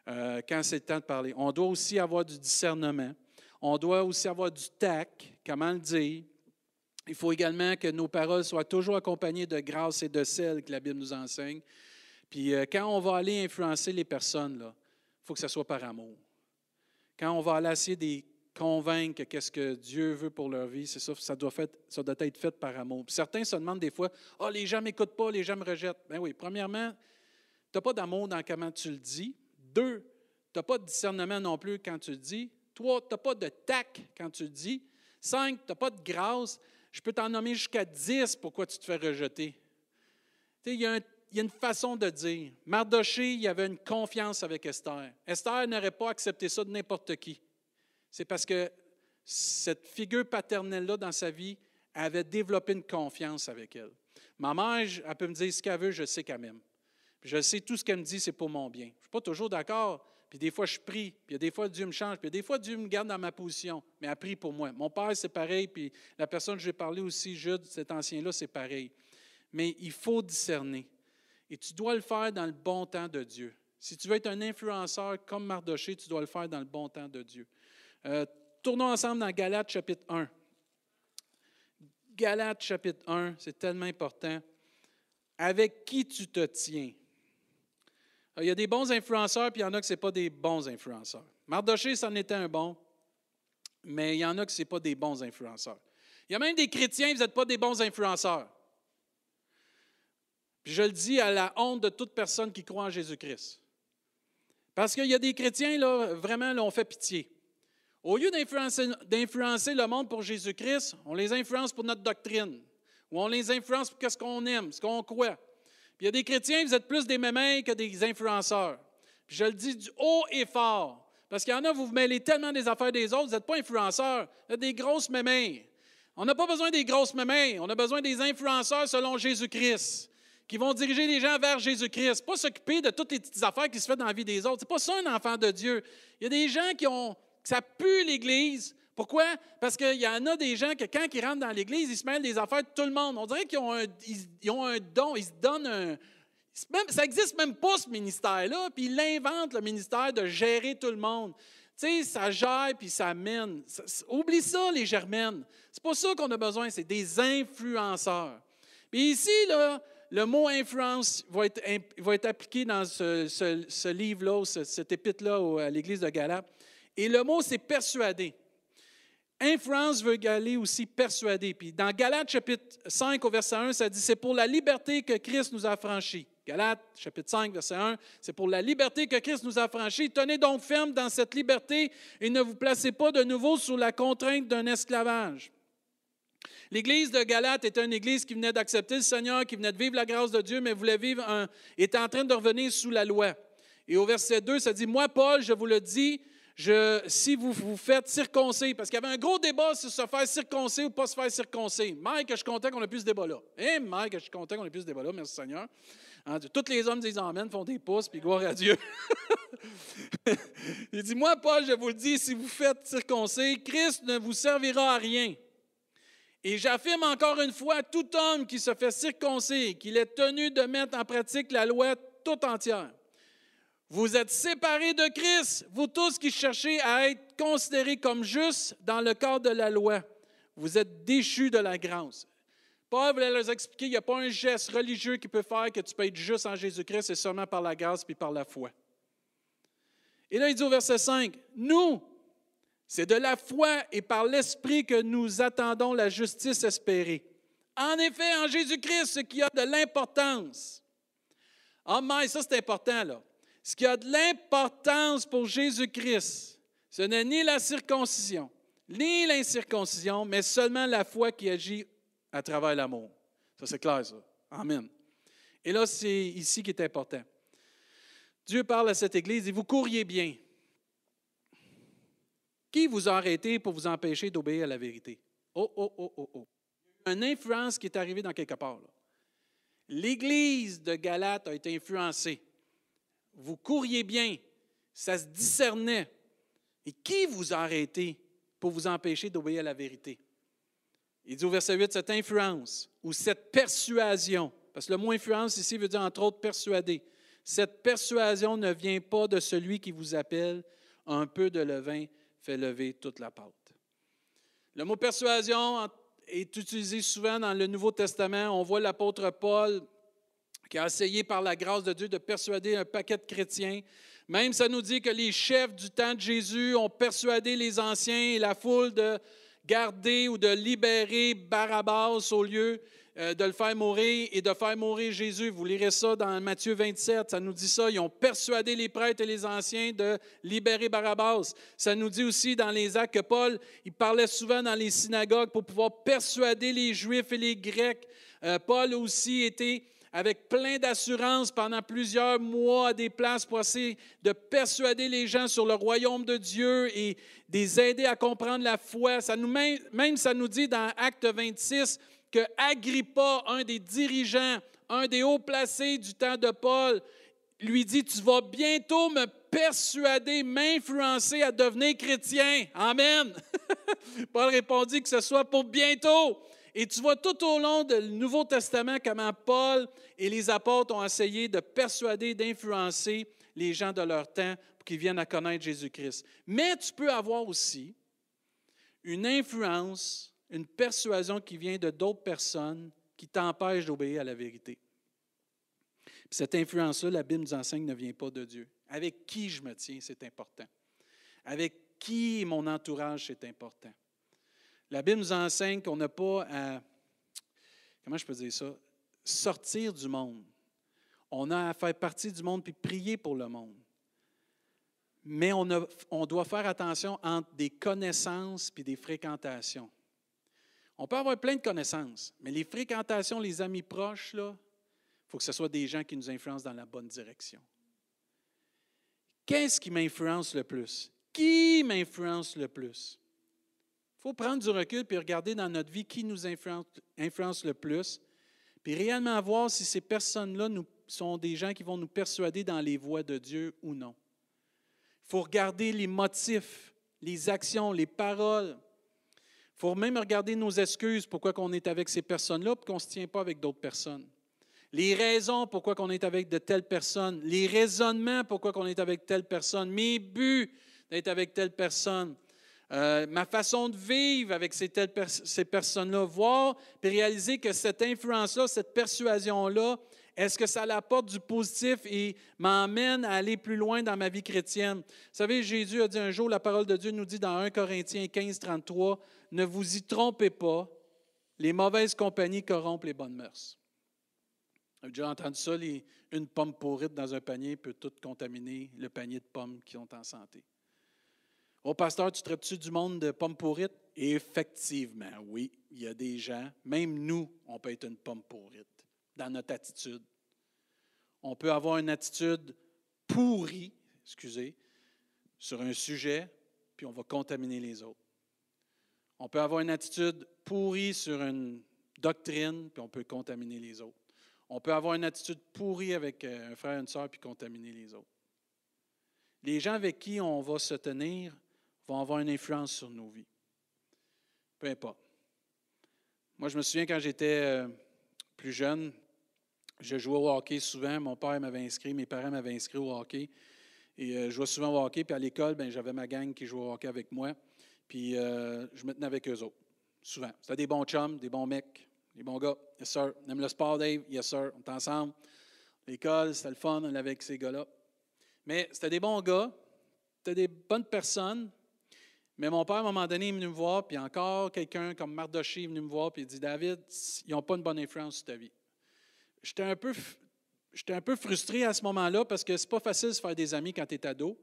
euh, quand c'est le temps de parler. On doit aussi avoir du discernement. On doit aussi avoir du tact, comment le dire. Il faut également que nos paroles soient toujours accompagnées de grâce et de sel que la Bible nous enseigne. Puis euh, quand on va aller influencer les personnes, il faut que ce soit par amour. Quand on va aller essayer des convaincre qu'est-ce que Dieu veut pour leur vie, c'est ça, ça doit, être fait par amour. certains se demandent des fois, ah, oh, les gens ne m'écoutent pas, les gens me rejettent. Ben oui, premièrement, tu n'as pas d'amour dans comment tu le dis. Deux, tu n'as pas de discernement non plus quand tu le dis. Trois, tu n'as pas de tac quand tu le dis. Cinq, tu n'as pas de grâce. Je peux t'en nommer jusqu'à dix pourquoi tu te fais rejeter. Il y, y a une façon de dire. Mardoché, il y avait une confiance avec Esther. Esther n'aurait pas accepté ça de n'importe qui c'est parce que cette figure paternelle-là dans sa vie avait développé une confiance avec elle. Ma mère, elle peut me dire ce qu'elle veut, je sais qu'elle m'aime. je sais tout ce qu'elle me dit, c'est pour mon bien. Je ne suis pas toujours d'accord. Puis des fois, je prie. Puis des fois, Dieu me change. Puis des fois, Dieu me garde dans ma position. Mais elle prie pour moi. Mon père, c'est pareil. Puis la personne que j'ai parlé aussi, Jude, cet ancien-là, c'est pareil. Mais il faut discerner. Et tu dois le faire dans le bon temps de Dieu. Si tu veux être un influenceur comme Mardoché, tu dois le faire dans le bon temps de Dieu. Euh, tournons ensemble dans Galates chapitre 1. Galates chapitre 1, c'est tellement important. Avec qui tu te tiens? il y a des bons influenceurs, puis il y en a que ce pas des bons influenceurs. Mardoché, c'en était un bon, mais il y en a que ce pas des bons influenceurs. Il y a même des chrétiens, vous n'êtes pas des bons influenceurs. Je le dis à la honte de toute personne qui croit en Jésus-Christ. Parce qu'il y a des chrétiens, là, vraiment, là, on fait pitié. Au lieu d'influencer le monde pour Jésus-Christ, on les influence pour notre doctrine, ou on les influence pour ce qu'on aime, ce qu'on croit. Puis il y a des chrétiens, vous êtes plus des mémins que des influenceurs. Puis je le dis du haut et fort. Parce qu'il y en a, vous vous mêlez tellement des affaires des autres, vous n'êtes pas influenceurs, vous êtes des grosses mémins. On n'a pas besoin des grosses mémins, on a besoin des influenceurs selon Jésus-Christ, qui vont diriger les gens vers Jésus-Christ, pas s'occuper de toutes les petites affaires qui se font dans la vie des autres. Ce n'est pas ça un enfant de Dieu. Il y a des gens qui ont ça pue l'Église. Pourquoi? Parce qu'il y en a des gens que quand ils rentrent dans l'Église, ils se mêlent des affaires de tout le monde. On dirait qu'ils ont un, don, ils se donnent un. ça n'existe même pas, ce ministère-là, puis ils l'inventent, le ministère de gérer tout le monde. Tu sais, ça gère puis ça mène. oublie ça, les germaines. C'est pas ça qu'on a besoin, c'est des influenceurs. Puis ici, le mot influence va être, appliqué dans ce, livre-là, cet épître-là à l'Église de Galate. Et le mot, c'est persuader. Influence veut égaler aussi persuader. Puis dans Galates chapitre 5 au verset 1, ça dit, c'est pour la liberté que Christ nous a franchis. Galates chapitre 5 verset 1, c'est pour la liberté que Christ nous a franchis. Tenez donc ferme dans cette liberté et ne vous placez pas de nouveau sous la contrainte d'un esclavage. L'église de Galate était une église qui venait d'accepter le Seigneur, qui venait de vivre la grâce de Dieu, mais voulait vivre un, était en train de revenir sous la loi. Et au verset 2, ça dit, moi, Paul, je vous le dis, si vous vous faites circoncer, parce qu'il y avait un gros débat sur se faire circoncer ou pas se faire circoncer. Mike, je suis content qu'on ait plus ce débat-là. Eh, Mike, je suis content qu'on ait plus ce débat-là, merci Seigneur. Hein, tous les hommes disent Amen, font des pouces, puis gloire à Dieu. Il dit Moi, Paul, je vous le dis, si vous faites circoncer, Christ ne vous servira à rien. Et j'affirme encore une fois, tout homme qui se fait circoncire, qu'il est tenu de mettre en pratique la loi tout entière. Vous êtes séparés de Christ, vous tous qui cherchez à être considérés comme justes dans le cadre de la loi. Vous êtes déchus de la grâce. Paul voulait leur expliquer qu'il n'y a pas un geste religieux qui peut faire que tu peux être juste en Jésus-Christ, c'est seulement par la grâce puis par la foi. Et là, il dit au verset 5, Nous, c'est de la foi et par l'Esprit que nous attendons la justice espérée. En effet, en Jésus-Christ, ce qui a de l'importance. Oh mais ça c'est important là. Ce qui a de l'importance pour Jésus-Christ, ce n'est ni la circoncision, ni l'incirconcision, mais seulement la foi qui agit à travers l'amour. Ça, c'est clair, ça. Amen. Et là, c'est ici qui est important. Dieu parle à cette Église et vous courriez bien. Qui vous a arrêté pour vous empêcher d'obéir à la vérité? Oh, oh, oh, oh, oh. Une influence qui est arrivée dans quelque part. L'Église de Galate a été influencée. Vous courriez bien. Ça se discernait. Et qui vous a arrêté pour vous empêcher d'obéir à la vérité? Il dit au verset 8, cette influence ou cette persuasion, parce que le mot influence ici veut dire entre autres persuader. Cette persuasion ne vient pas de celui qui vous appelle un peu de levain fait lever toute la pâte. Le mot persuasion est utilisé souvent dans le Nouveau Testament. On voit l'apôtre Paul qui a essayé par la grâce de Dieu de persuader un paquet de chrétiens. Même ça nous dit que les chefs du temps de Jésus ont persuadé les anciens et la foule de garder ou de libérer Barabbas au lieu euh, de le faire mourir et de faire mourir Jésus. Vous lirez ça dans Matthieu 27, ça nous dit ça. Ils ont persuadé les prêtres et les anciens de libérer Barabbas. Ça nous dit aussi dans les actes que Paul, il parlait souvent dans les synagogues pour pouvoir persuader les Juifs et les Grecs. Euh, Paul aussi était avec plein d'assurance pendant plusieurs mois à des places pour essayer de persuader les gens sur le royaume de Dieu et les aider à comprendre la foi. Ça nous, même ça nous dit dans Acte 26 que Agrippa, un des dirigeants, un des hauts placés du temps de Paul, lui dit, tu vas bientôt me persuader, m'influencer à devenir chrétien. Amen. Paul répondit que ce soit pour bientôt. Et tu vois tout au long du Nouveau Testament comment Paul et les apôtres ont essayé de persuader, d'influencer les gens de leur temps pour qu'ils viennent à connaître Jésus-Christ. Mais tu peux avoir aussi une influence une persuasion qui vient de d'autres personnes qui t'empêchent d'obéir à la vérité. cette influence-là, la Bible nous enseigne, ne vient pas de Dieu. Avec qui je me tiens, c'est important. Avec qui mon entourage, c'est important. La Bible nous enseigne qu'on n'a pas à, comment je peux dire ça, sortir du monde. On a à faire partie du monde puis prier pour le monde. Mais on, doit faire attention entre des connaissances puis des fréquentations. On peut avoir plein de connaissances, mais les fréquentations, les amis proches, il faut que ce soit des gens qui nous influencent dans la bonne direction. Qu'est-ce qui m'influence le plus? Qui m'influence le plus? Faut prendre du recul puis regarder dans notre vie qui nous influence, le plus, puis réellement voir si ces personnes-là sont des gens qui vont nous persuader dans les voies de Dieu ou non. Il faut regarder les motifs, les actions, les paroles. Il faut même regarder nos excuses, pourquoi on est avec ces personnes-là, et qu'on ne se tient pas avec d'autres personnes. Les raisons pourquoi on est avec de telles personnes, les raisonnements pourquoi on est avec telle personne, mes buts d'être avec telle personne, euh, ma façon de vivre avec ces, personnes-là, voir et réaliser que cette influence-là, cette persuasion-là, est-ce que ça l'apporte du positif et m'emmène à aller plus loin dans ma vie chrétienne? Vous savez, Jésus a dit un jour, la parole de Dieu nous dit dans 1 Corinthiens 15, 33, ne vous y trompez pas, les mauvaises compagnies corrompent les bonnes mœurs. Vous avez déjà entendu ça, une pomme pourrite dans un panier peut tout contaminer le panier de pommes qui sont en santé. Oh, pasteur, tu traites-tu du monde de pommes pourrites? Effectivement, oui, il y a des gens, même nous, on peut être une pomme pourrite dans notre attitude. On peut avoir une attitude pourrie, excusez, sur un sujet, puis on va contaminer les autres. On peut avoir une attitude pourrie sur une doctrine, puis on peut contaminer les autres. On peut avoir une attitude pourrie avec euh, un frère et une sœur, puis contaminer les autres. Les gens avec qui on va se tenir vont avoir une influence sur nos vies. Peu importe. Moi, je me souviens quand j'étais euh, plus jeune, je jouais au hockey souvent. Mon père m'avait inscrit, mes parents m'avaient inscrit au hockey. Et euh, je jouais souvent au hockey. Puis à l'école, ben, j'avais ma gang qui jouait au hockey avec moi. Puis euh, je me tenais avec eux autres, souvent. C'était des bons chums, des bons mecs, des bons gars. Yes, sir. On aime le sport, Dave? Yes, sir. On est ensemble. L'école, c'était le fun, on avait avec ces gars-là. Mais c'était des bons gars, c'était des bonnes personnes. Mais mon père, à un moment donné, est venu me voir, puis encore quelqu'un comme Mardoché est venu me voir, puis il dit David, ils n'ont pas une bonne influence sur ta vie. J'étais un peu, un peu frustré à ce moment-là parce que c'est pas facile de se faire des amis quand tu es ado.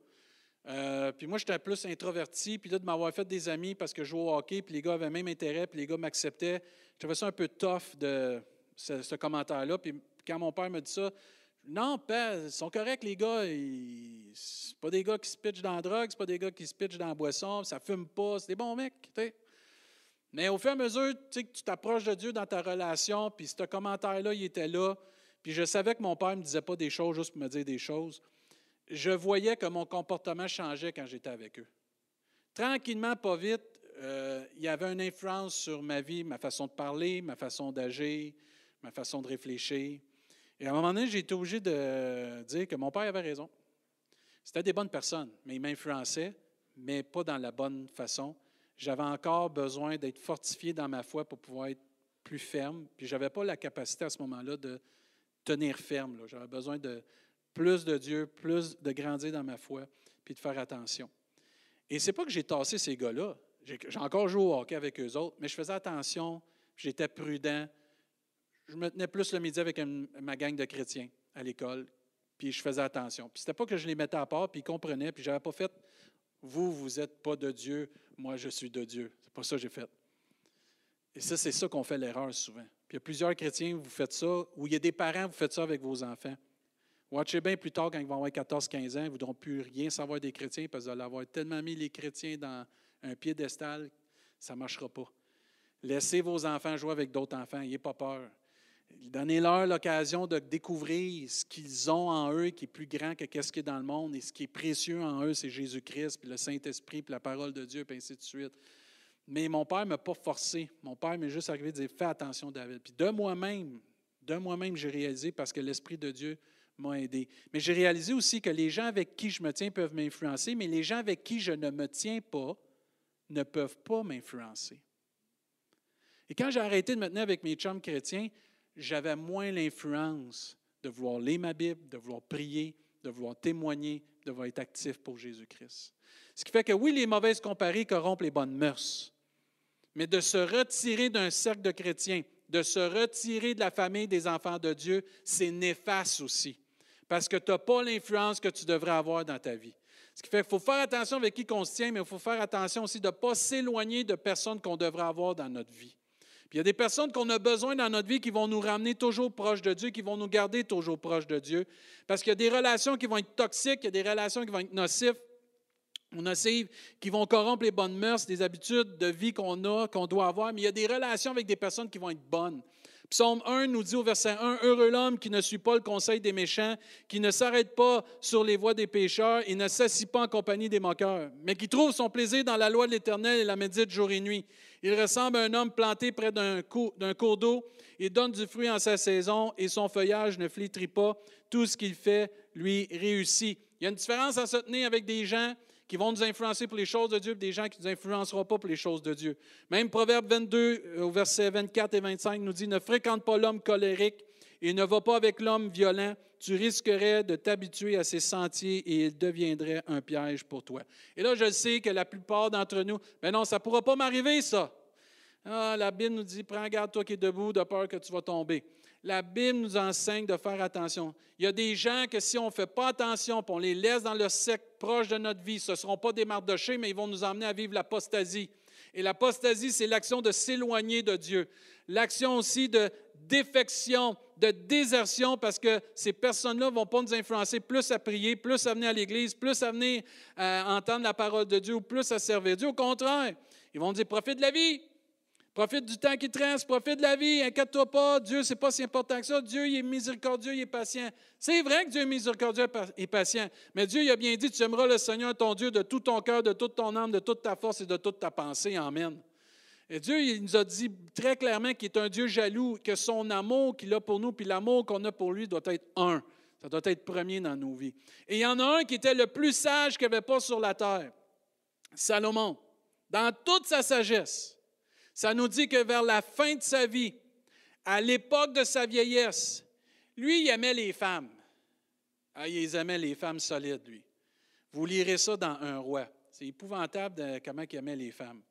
Euh, puis moi, j'étais plus introverti, puis là, de m'avoir fait des amis parce que je jouais au hockey, puis les gars avaient même intérêt, puis les gars m'acceptaient. Je trouvais ça un peu tough de ce, commentaire-là. Puis quand mon père me dit ça, non, père, ils sont corrects, les gars. C'est pas des gars qui se pitchent dans la drogue, c'est pas des gars qui se pitchent dans la boisson, ça fume pas, c'est des bons mecs. Mais au fur et à mesure que tu t'approches de Dieu dans ta relation, puis ce commentaire-là, il était là, puis je savais que mon père ne me disait pas des choses juste pour me dire des choses, je voyais que mon comportement changeait quand j'étais avec eux. Tranquillement, pas vite, euh, il y avait une influence sur ma vie, ma façon de parler, ma façon d'agir, ma façon de réfléchir. Et à un moment donné, j'ai été obligé de dire que mon père avait raison. C'était des bonnes personnes, mais il m'influençait, mais pas dans la bonne façon. J'avais encore besoin d'être fortifié dans ma foi pour pouvoir être plus ferme. Puis je n'avais pas la capacité à ce moment-là de tenir ferme. J'avais besoin de plus de Dieu, plus de grandir dans ma foi, puis de faire attention. Et c'est pas que j'ai tassé ces gars-là. J'ai encore joué au hockey avec eux autres, mais je faisais attention, j'étais prudent, je me tenais plus le midi avec ma gang de chrétiens à l'école, puis je faisais attention. Puis c'était pas que je les mettais à part, puis ils comprenaient, puis j'avais pas fait vous, vous n'êtes pas de Dieu, moi je suis de Dieu. C'est pas ça que j'ai fait. Et ça, c'est ça qu'on fait l'erreur souvent. Puis il y a plusieurs chrétiens, vous faites ça, ou il y a des parents, vous faites ça avec vos enfants. Watchez bien plus tard, quand ils vont avoir 14-15 ans, ils ne voudront plus rien savoir des chrétiens parce qu'ils vont avoir tellement mis les chrétiens dans un piédestal, ça ne marchera pas. Laissez vos enfants jouer avec d'autres enfants, n'ayez pas peur. Donnez-leur l'occasion de découvrir ce qu'ils ont en eux qui est plus grand que ce qui est dans le monde. Et ce qui est précieux en eux, c'est Jésus-Christ, puis le Saint-Esprit, puis la parole de Dieu, puis ainsi de suite. Mais mon père ne m'a pas forcé. Mon père m'est juste arrivé de dire Fais attention, David. Puis de moi-même, de moi-même, j'ai réalisé parce que l'Esprit de Dieu m'a aidé. Mais j'ai réalisé aussi que les gens avec qui je me tiens peuvent m'influencer, mais les gens avec qui je ne me tiens pas ne peuvent pas m'influencer. Et quand j'ai arrêté de me tenir avec mes chums chrétiens, j'avais moins l'influence de vouloir lire ma Bible, de vouloir prier, de vouloir témoigner, de vouloir être actif pour Jésus-Christ. Ce qui fait que oui, les mauvaises comparées corrompent les bonnes mœurs, mais de se retirer d'un cercle de chrétiens, de se retirer de la famille des enfants de Dieu, c'est néfaste aussi, parce que tu n'as pas l'influence que tu devrais avoir dans ta vie. Ce qui fait qu'il faut faire attention avec qui on se tient, mais il faut faire attention aussi de ne pas s'éloigner de personnes qu'on devrait avoir dans notre vie il y a des personnes qu'on a besoin dans notre vie qui vont nous ramener toujours proche de Dieu, qui vont nous garder toujours proche de Dieu. Parce qu'il y a des relations qui vont être toxiques, il y a des relations qui vont être nocives, nocives, qui vont corrompre les bonnes mœurs, des habitudes de vie qu'on a, qu'on doit avoir. Mais il y a des relations avec des personnes qui vont être bonnes. Psaume 1 nous dit au verset 1, Heureux l'homme qui ne suit pas le conseil des méchants, qui ne s'arrête pas sur les voies des pécheurs et ne s'assit pas en compagnie des moqueurs, mais qui trouve son plaisir dans la loi de l'Éternel et la médite jour et nuit. Il ressemble à un homme planté près d'un cours, d'eau. Il donne du fruit en sa saison et son feuillage ne flétrit pas. Tout ce qu'il fait lui réussit. Il y a une différence à se tenir avec des gens qui vont nous influencer pour les choses de Dieu, et des gens qui ne nous influenceront pas pour les choses de Dieu. Même Proverbe 22, euh, au verset 24 et 25, nous dit Ne fréquente pas l'homme colérique et ne va pas avec l'homme violent. Tu risquerais de t'habituer à ses sentiers et il deviendrait un piège pour toi. Et là, je sais que la plupart d'entre nous, mais non, ça ne pourra pas m'arriver, ça. Ah, la Bible nous dit Prends garde, toi qui es debout, de peur que tu vas tomber. La Bible nous enseigne de faire attention. Il y a des gens que si on ne fait pas attention, on les laisse dans le sec proche de notre vie, ce ne seront pas des mardochés, mais ils vont nous emmener à vivre l'apostasie. Et l'apostasie, c'est l'action de s'éloigner de Dieu. L'action aussi de défection, de désertion, parce que ces personnes-là ne vont pas nous influencer plus à prier, plus à venir à l'Église, plus à venir à entendre la parole de Dieu ou plus à servir Dieu. Au contraire, ils vont dire profite de la vie, Profite du temps qui te profite de la vie, inquiète-toi pas, Dieu, c'est pas si important que ça. Dieu, il est miséricordieux, il est patient. C'est vrai que Dieu est miséricordieux et patient, mais Dieu, il a bien dit, tu aimeras le Seigneur ton Dieu de tout ton cœur, de toute ton âme, de toute ta force et de toute ta pensée. Amen. Et Dieu il nous a dit très clairement qu'il est un Dieu jaloux, que son amour qu'il a pour nous, puis l'amour qu'on a pour lui doit être un. Ça doit être premier dans nos vies. Et il y en a un qui était le plus sage qu'il n'y avait pas sur la terre, Salomon. Dans toute sa sagesse, ça nous dit que vers la fin de sa vie, à l'époque de sa vieillesse, lui, il aimait les femmes. Ah, il aimait les femmes solides, lui. Vous lirez ça dans Un roi. C'est épouvantable de comment il aimait les femmes.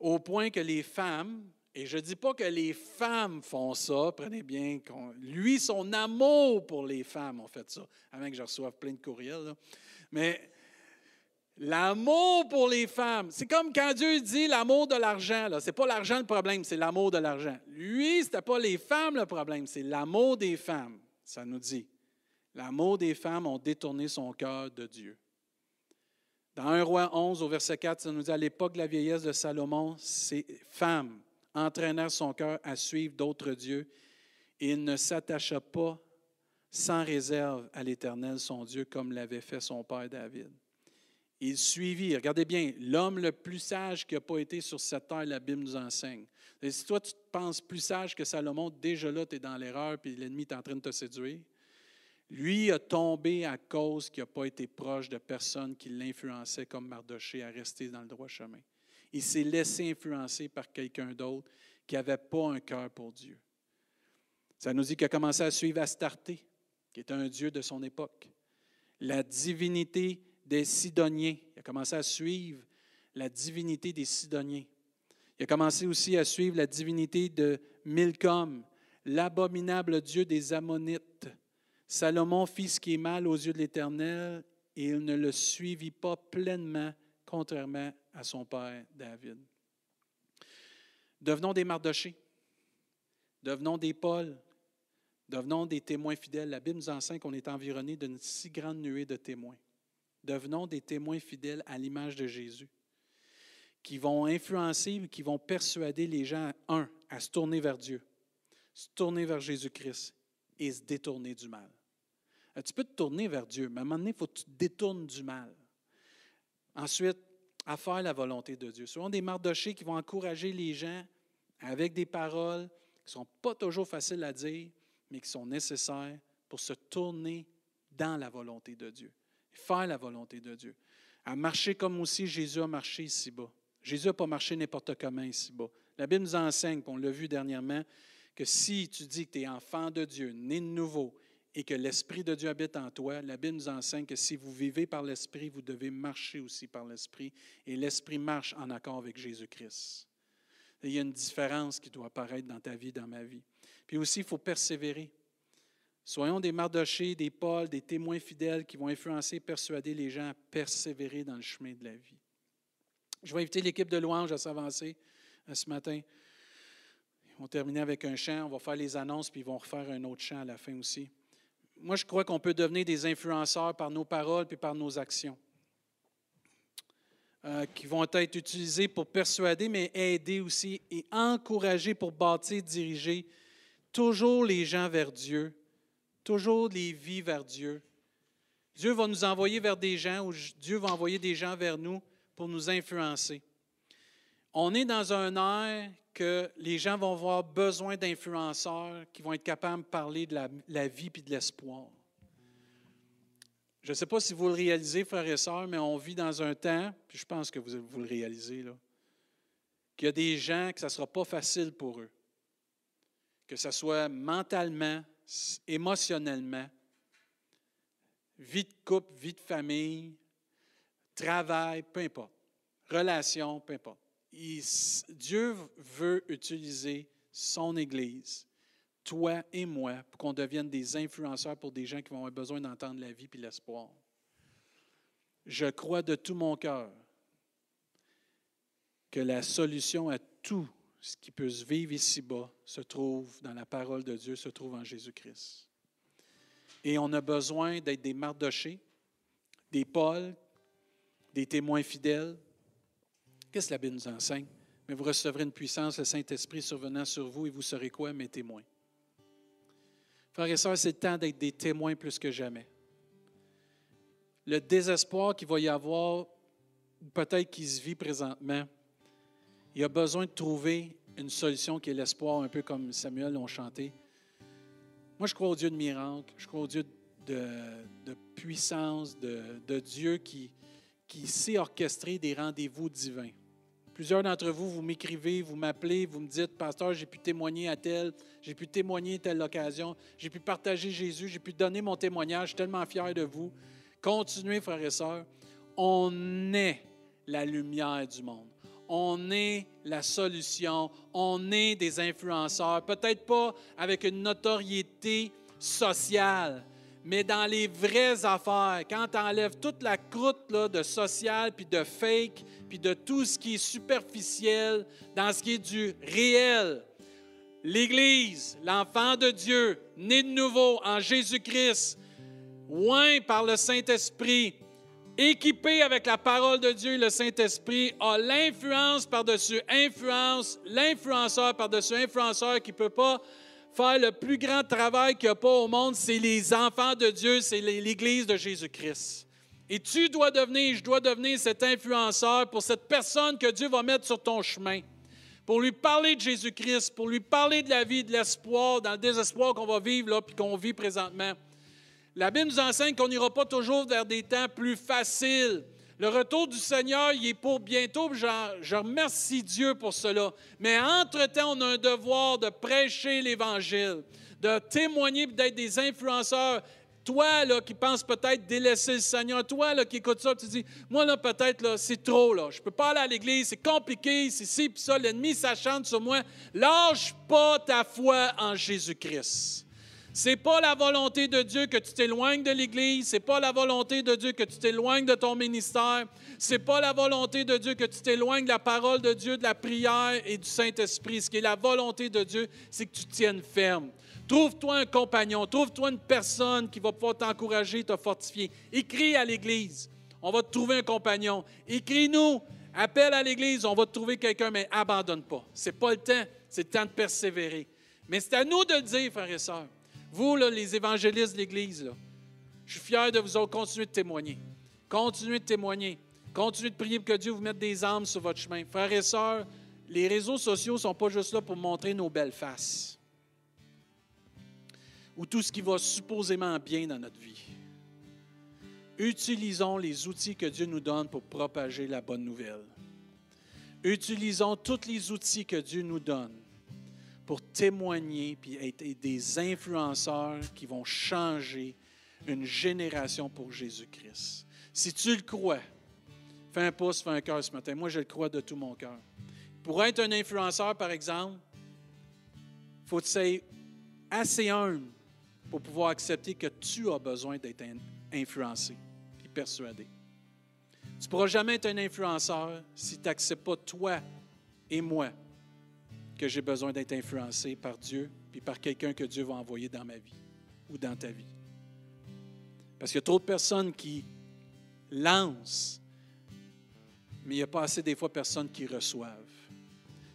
Au point que les femmes, et je ne dis pas que les femmes font ça, prenez bien, lui, son amour pour les femmes ont fait ça, avant que je reçoive plein de courriels. Mais l'amour pour les femmes, c'est comme quand Dieu dit l'amour de l'argent. Ce n'est pas l'argent le problème, c'est l'amour de l'argent. Lui, ce n'était pas les femmes le problème, c'est l'amour des femmes. Ça nous dit. L'amour des femmes ont détourné son cœur de Dieu. Dans 1 roi 11, au verset 4, ça nous dit à l'époque de la vieillesse de Salomon, ces femmes entraînèrent son cœur à suivre d'autres dieux et il ne s'attacha pas sans réserve à l'Éternel, son Dieu, comme l'avait fait son père David. Il suivit, regardez bien, l'homme le plus sage qui n'a pas été sur cette terre, la Bible nous enseigne. Si toi, tu te penses plus sage que Salomon, déjà là, tu es dans l'erreur, puis l'ennemi est en train de te séduire. Lui a tombé à cause qu'il n'a pas été proche de personnes qui l'influençaient comme Mardoché à rester dans le droit chemin. Il s'est laissé influencer par quelqu'un d'autre qui n'avait pas un cœur pour Dieu. Ça nous dit qu'il a commencé à suivre Astarté, qui est un dieu de son époque. La divinité des Sidoniens. Il a commencé à suivre la divinité des Sidoniens. Il a commencé aussi à suivre la divinité de Milcom, l'abominable dieu des Ammonites. Salomon fit ce qui est mal aux yeux de l'Éternel et il ne le suivit pas pleinement, contrairement à son père David. Devenons des Mardochés, devenons des Paul, devenons des témoins fidèles. La Bible nous enseigne qu'on est environné d'une si grande nuée de témoins. Devenons des témoins fidèles à l'image de Jésus, qui vont influencer, qui vont persuader les gens, un, à se tourner vers Dieu, se tourner vers Jésus-Christ et se détourner du mal. Euh, tu peux te tourner vers Dieu, mais à un moment donné, il faut que tu te détournes du mal. Ensuite, à faire la volonté de Dieu. Souvent des mardochés qui vont encourager les gens avec des paroles qui ne sont pas toujours faciles à dire, mais qui sont nécessaires pour se tourner dans la volonté de Dieu. Faire la volonté de Dieu. À marcher comme aussi Jésus a marché ici-bas. Jésus n'a pas marché n'importe comment ici-bas. La Bible nous enseigne, on l'a vu dernièrement, que si tu dis que tu es enfant de Dieu, né de nouveau, et que l'Esprit de Dieu habite en toi, la Bible nous enseigne que si vous vivez par l'Esprit, vous devez marcher aussi par l'Esprit, et l'Esprit marche en accord avec Jésus-Christ. Il y a une différence qui doit apparaître dans ta vie, dans ma vie. Puis aussi, il faut persévérer. Soyons des mardochés, des Pauls, des témoins fidèles qui vont influencer, persuader les gens à persévérer dans le chemin de la vie. Je vais inviter l'équipe de louange à s'avancer euh, ce matin. On va terminer avec un chant, on va faire les annonces, puis ils vont refaire un autre chant à la fin aussi. Moi, je crois qu'on peut devenir des influenceurs par nos paroles puis par nos actions, euh, qui vont être utilisées pour persuader, mais aider aussi et encourager pour bâtir, diriger toujours les gens vers Dieu, toujours les vies vers Dieu. Dieu va nous envoyer vers des gens ou Dieu va envoyer des gens vers nous pour nous influencer. On est dans un air que les gens vont avoir besoin d'influenceurs qui vont être capables de parler de la, vie et de l'espoir. Je ne sais pas si vous le réalisez, frères et sœurs, mais on vit dans un temps, puis je pense que vous, vous le réalisez, qu'il y a des gens que ça ne sera pas facile pour eux. Que ce soit mentalement, émotionnellement, vie de couple, vie de famille, travail, peu importe, relation, peu importe. Dieu veut utiliser son Église, toi et moi, pour qu'on devienne des influenceurs pour des gens qui vont avoir besoin d'entendre la vie et l'espoir. Je crois de tout mon cœur que la solution à tout ce qui peut se vivre ici-bas se trouve dans la parole de Dieu, se trouve en Jésus-Christ. Et on a besoin d'être des mardochés, des Paul, des témoins fidèles, Qu'est-ce que la Bible nous enseigne? Mais vous recevrez une puissance, le Saint-Esprit survenant sur vous, et vous serez quoi? Mes témoins? Frères et sœurs, c'est le temps d'être des témoins plus que jamais. Le désespoir qu'il va y avoir, peut-être qu'il se vit présentement, il a besoin de trouver une solution qui est l'espoir, un peu comme Samuel l'ont chanté. Moi, je crois au Dieu de miracles, je crois au Dieu de, puissance, de, Dieu qui, qui sait orchestrer des rendez-vous divins. Plusieurs d'entre vous, vous m'écrivez, vous m'appelez, vous me dites, Pasteur, j'ai pu témoigner à tel, j'ai pu témoigner à telle occasion, j'ai pu partager Jésus, j'ai pu donner mon témoignage, je suis tellement fier de vous. Continuez, frères et sœurs. On est la lumière du monde. On est la solution. On est des influenceurs. Peut-être pas avec une notoriété sociale, mais dans les vraies affaires, quand tu enlèves toute la croûte là, de social, puis de fake, puis de tout ce qui est superficiel, dans ce qui est du réel, l'Église, l'enfant de Dieu, né de nouveau en Jésus-Christ, oint par le Saint-Esprit, équipé avec la parole de Dieu et le Saint-Esprit, a l'influence par-dessus influence, l'influenceur par-dessus influenceur qui ne peut pas faire le plus grand travail qu'il n'y a pas au monde, c'est les enfants de Dieu, c'est l'Église de Jésus-Christ. Et tu dois devenir, je dois devenir cet influenceur pour cette personne que Dieu va mettre sur ton chemin, pour lui parler de Jésus-Christ, pour lui parler de la vie, de l'espoir, dans le désespoir qu'on va vivre là, puis qu'on vit présentement. La Bible nous enseigne qu'on n'ira pas toujours vers des temps plus faciles. Le retour du Seigneur, il est pour bientôt. Je remercie Dieu pour cela. Mais entre-temps, on a un devoir de prêcher l'Évangile, de témoigner, d'être des influenceurs. Toi, là, qui penses peut-être délaisser le Seigneur, toi, là, qui écoute ça, tu dis, moi, là, peut-être, là, c'est trop, là. Je peux pas aller à l'église, c'est compliqué, c'est ci, puis ça, l'ennemi, ça chante sur moi. Lâche pas ta foi en Jésus-Christ. C'est pas la volonté de Dieu que tu t'éloignes de l'Église. C'est pas la volonté de Dieu que tu t'éloignes de ton ministère. C'est pas la volonté de Dieu que tu t'éloignes de la parole de Dieu, de la prière et du Saint-Esprit. Ce qui est la volonté de Dieu, c'est que tu tiennes ferme. Trouve-toi un compagnon, trouve-toi une personne qui va pouvoir t'encourager, te fortifier. Écris à l'Église. On va te trouver un compagnon. Écris-nous. Appelle à l'Église, on va te trouver quelqu'un, mais abandonne pas. C'est pas le temps, c'est le temps de persévérer. Mais c'est à nous de le dire, frères et sœurs. Vous, les évangélistes de l'Église, je suis fier de vous autres. Continuez de témoigner. Continuez de témoigner. Continuez de prier pour que Dieu vous mette des âmes sur votre chemin. Frères et sœurs, les réseaux sociaux ne sont pas juste là pour montrer nos belles faces ou tout ce qui va supposément bien dans notre vie. Utilisons les outils que Dieu nous donne pour propager la bonne nouvelle. Utilisons tous les outils que Dieu nous donne pour témoigner puis être des influenceurs qui vont changer une génération pour Jésus-Christ. Si tu le crois, fais un pouce, fais un cœur ce matin. Moi, je le crois de tout mon cœur. Pour être un influenceur, par exemple, il faut être assez humble pour pouvoir accepter que tu as besoin d'être influencé et persuadé. Tu ne pourras jamais être un influenceur si tu n'acceptes pas toi et moi que j'ai besoin d'être influencé par Dieu puis par quelqu'un que Dieu va envoyer dans ma vie ou dans ta vie. Parce qu'il y a trop de personnes qui lancent, mais il n'y a pas assez des fois personnes qui reçoivent.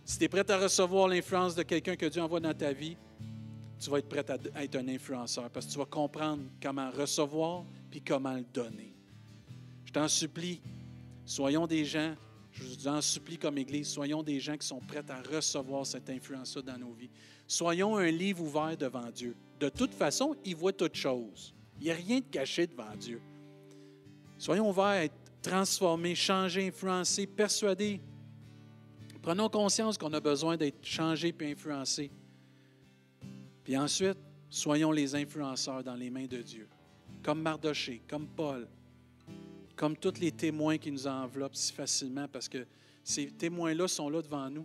Si tu es prêt à recevoir l'influence de quelqu'un que Dieu envoie dans ta vie, tu vas être prêt à être un influenceur parce que tu vas comprendre comment recevoir puis comment le donner. Je t'en supplie, soyons des gens je vous en supplie comme Église, soyons des gens qui sont prêts à recevoir cette influence-là dans nos vies. Soyons un livre ouvert devant Dieu. De toute façon, il voit toutes choses. Il n'y a rien de caché devant Dieu. Soyons ouverts à être transformés, changés, influencés, persuadés. Prenons conscience qu'on a besoin d'être changés puis influencés. Puis ensuite, soyons les influenceurs dans les mains de Dieu, comme Mardoché, comme Paul, comme tous les témoins qui nous enveloppent si facilement, parce que ces témoins-là sont là devant nous.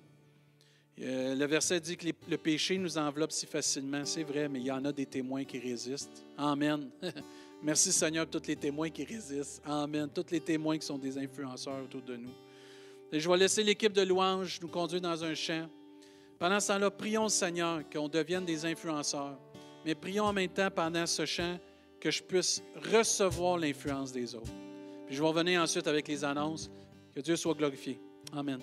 Euh, le verset dit que le péché nous enveloppe si facilement. C'est vrai, mais il y en a des témoins qui résistent. Amen. Merci Seigneur pour tous les témoins qui résistent. Amen. Tous les témoins qui sont des influenceurs autour de nous. Et je vais laisser l'équipe de louanges nous conduire dans un champ. Pendant ce temps-là, prions Seigneur qu'on devienne des influenceurs. Mais prions en même temps pendant ce chant que je puisse recevoir l'influence des autres. Puis je vais revenir ensuite avec les annonces. Que Dieu soit glorifié. Amen.